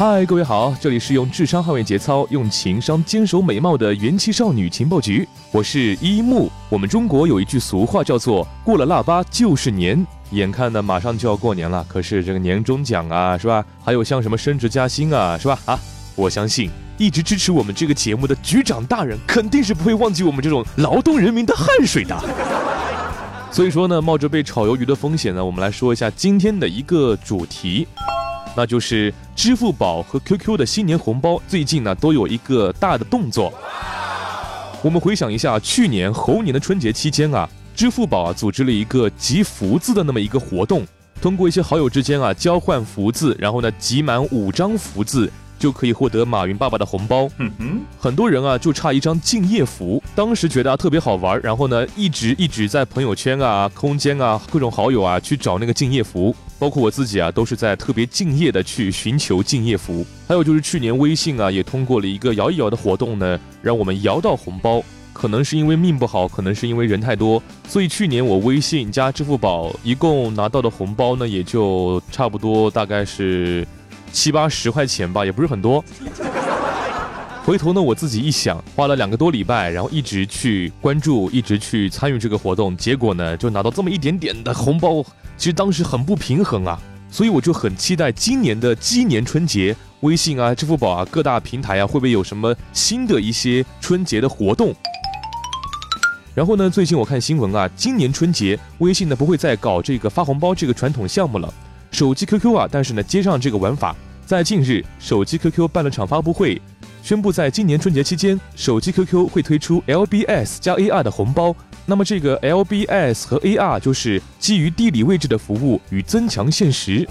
嗨，各位好，这里是用智商捍卫节操，用情商坚守美貌的元气少女情报局，我是一木。我们中国有一句俗话叫做“过了腊八就是年”，眼看呢马上就要过年了，可是这个年终奖啊，是吧？还有像什么升职加薪啊，是吧？啊，我相信一直支持我们这个节目的局长大人，肯定是不会忘记我们这种劳动人民的汗水的。所以说呢，冒着被炒鱿鱼的风险呢，我们来说一下今天的一个主题。那就是支付宝和 QQ 的新年红包最近呢都有一个大的动作。我们回想一下，去年猴年的春节期间啊，支付宝啊组织了一个集福字的那么一个活动，通过一些好友之间啊交换福字，然后呢集满五张福字就可以获得马云爸爸的红包。嗯哼，很多人啊就差一张敬业福，当时觉得啊特别好玩，然后呢一直一直在朋友圈啊、空间啊、各种好友啊去找那个敬业福，包括我自己啊都是在特别敬业的去寻求敬业福。还有就是去年微信啊也通过了一个摇一摇的活动呢，让我们摇到红包。可能是因为命不好，可能是因为人太多，所以去年我微信加支付宝一共拿到的红包呢，也就差不多大概是七八十块钱吧，也不是很多。回头呢，我自己一想，花了两个多礼拜，然后一直去关注，一直去参与这个活动，结果呢，就拿到这么一点点的红包，其实当时很不平衡啊，所以我就很期待今年的鸡年春节，微信啊、支付宝啊各大平台啊，会不会有什么新的一些春节的活动？然后呢，最近我看新闻啊，今年春节微信呢不会再搞这个发红包这个传统项目了，手机 QQ 啊，但是呢接上这个玩法。在近日，手机 QQ 办了场发布会，宣布在今年春节期间，手机 QQ 会推出 LBS 加 AR 的红包。那么这个 LBS 和 AR 就是基于地理位置的服务与增强现实。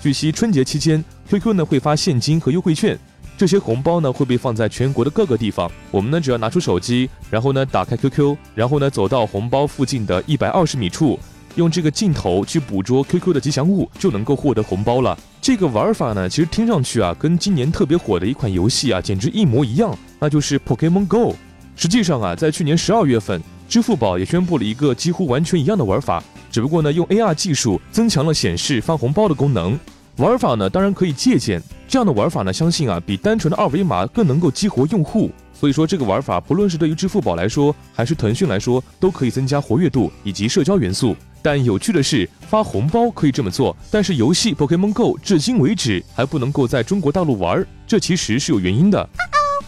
据悉，春节期间，QQ 呢会发现金和优惠券，这些红包呢会被放在全国的各个地方。我们呢只要拿出手机，然后呢打开 QQ，然后呢走到红包附近的一百二十米处，用这个镜头去捕捉 QQ 的吉祥物，就能够获得红包了。这个玩法呢，其实听上去啊，跟今年特别火的一款游戏啊，简直一模一样，那就是 Pokemon Go。实际上啊，在去年十二月份，支付宝也宣布了一个几乎完全一样的玩法，只不过呢，用 AR 技术增强了显示发红包的功能。玩法呢，当然可以借鉴，这样的玩法呢，相信啊，比单纯的二维码更能够激活用户。所以说，这个玩法不论是对于支付宝来说，还是腾讯来说，都可以增加活跃度以及社交元素。但有趣的是，发红包可以这么做，但是游戏 Pokemon Go 至今为止还不能够在中国大陆玩，这其实是有原因的。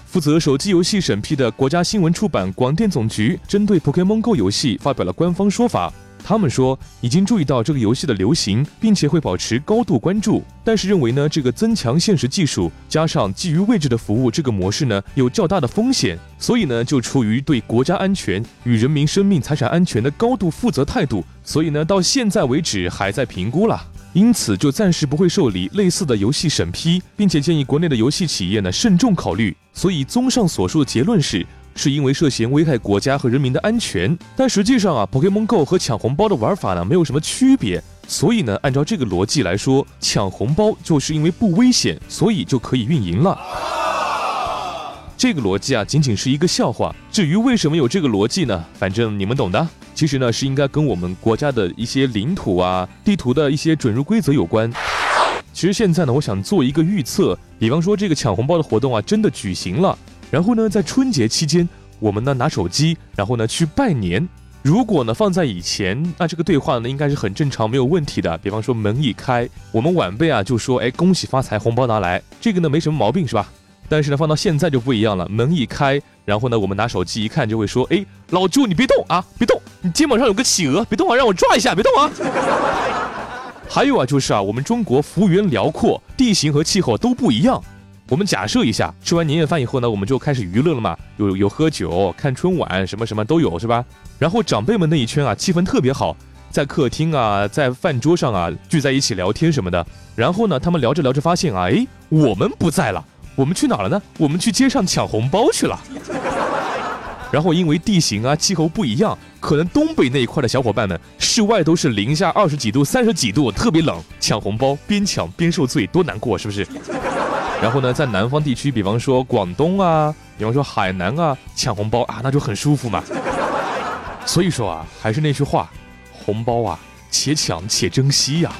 负责手机游戏审批的国家新闻出版广电总局针对 Pokemon Go 游戏发表了官方说法。他们说已经注意到这个游戏的流行，并且会保持高度关注，但是认为呢，这个增强现实技术加上基于位置的服务这个模式呢，有较大的风险，所以呢，就出于对国家安全与人民生命财产安全的高度负责态度，所以呢，到现在为止还在评估了。因此，就暂时不会受理类似的游戏审批，并且建议国内的游戏企业呢慎重考虑。所以，综上所述的结论是，是因为涉嫌危害国家和人民的安全。但实际上啊，Pokemon Go 和抢红包的玩法呢没有什么区别。所以呢，按照这个逻辑来说，抢红包就是因为不危险，所以就可以运营了。这个逻辑啊，仅仅是一个笑话。至于为什么有这个逻辑呢？反正你们懂的。其实呢，是应该跟我们国家的一些领土啊、地图的一些准入规则有关。其实现在呢，我想做一个预测，比方说这个抢红包的活动啊，真的举行了。然后呢，在春节期间，我们呢拿手机，然后呢去拜年。如果呢放在以前，那这个对话呢应该是很正常，没有问题的。比方说门一开，我们晚辈啊就说：“哎，恭喜发财，红包拿来。”这个呢没什么毛病，是吧？但是呢，放到现在就不一样了。门一开，然后呢，我们拿手机一看，就会说：“哎，老舅，你别动啊，别动！你肩膀上有个企鹅，别动啊，让我抓一下，别动啊！” 还有啊，就是啊，我们中国幅员辽阔，地形和气候都不一样。我们假设一下，吃完年夜饭以后呢，我们就开始娱乐了嘛，有有喝酒、看春晚，什么什么都有，是吧？然后长辈们那一圈啊，气氛特别好，在客厅啊，在饭桌上啊，聚在一起聊天什么的。然后呢，他们聊着聊着发现啊，哎，我们不在了。我们去哪了呢？我们去街上抢红包去了。然后因为地形啊气候不一样，可能东北那一块的小伙伴们，室外都是零下二十几度、三十几度，特别冷，抢红包边抢边受罪，多难过，是不是？然后呢，在南方地区，比方说广东啊，比方说海南啊，抢红包啊，那就很舒服嘛。所以说啊，还是那句话，红包啊，且抢且珍惜呀。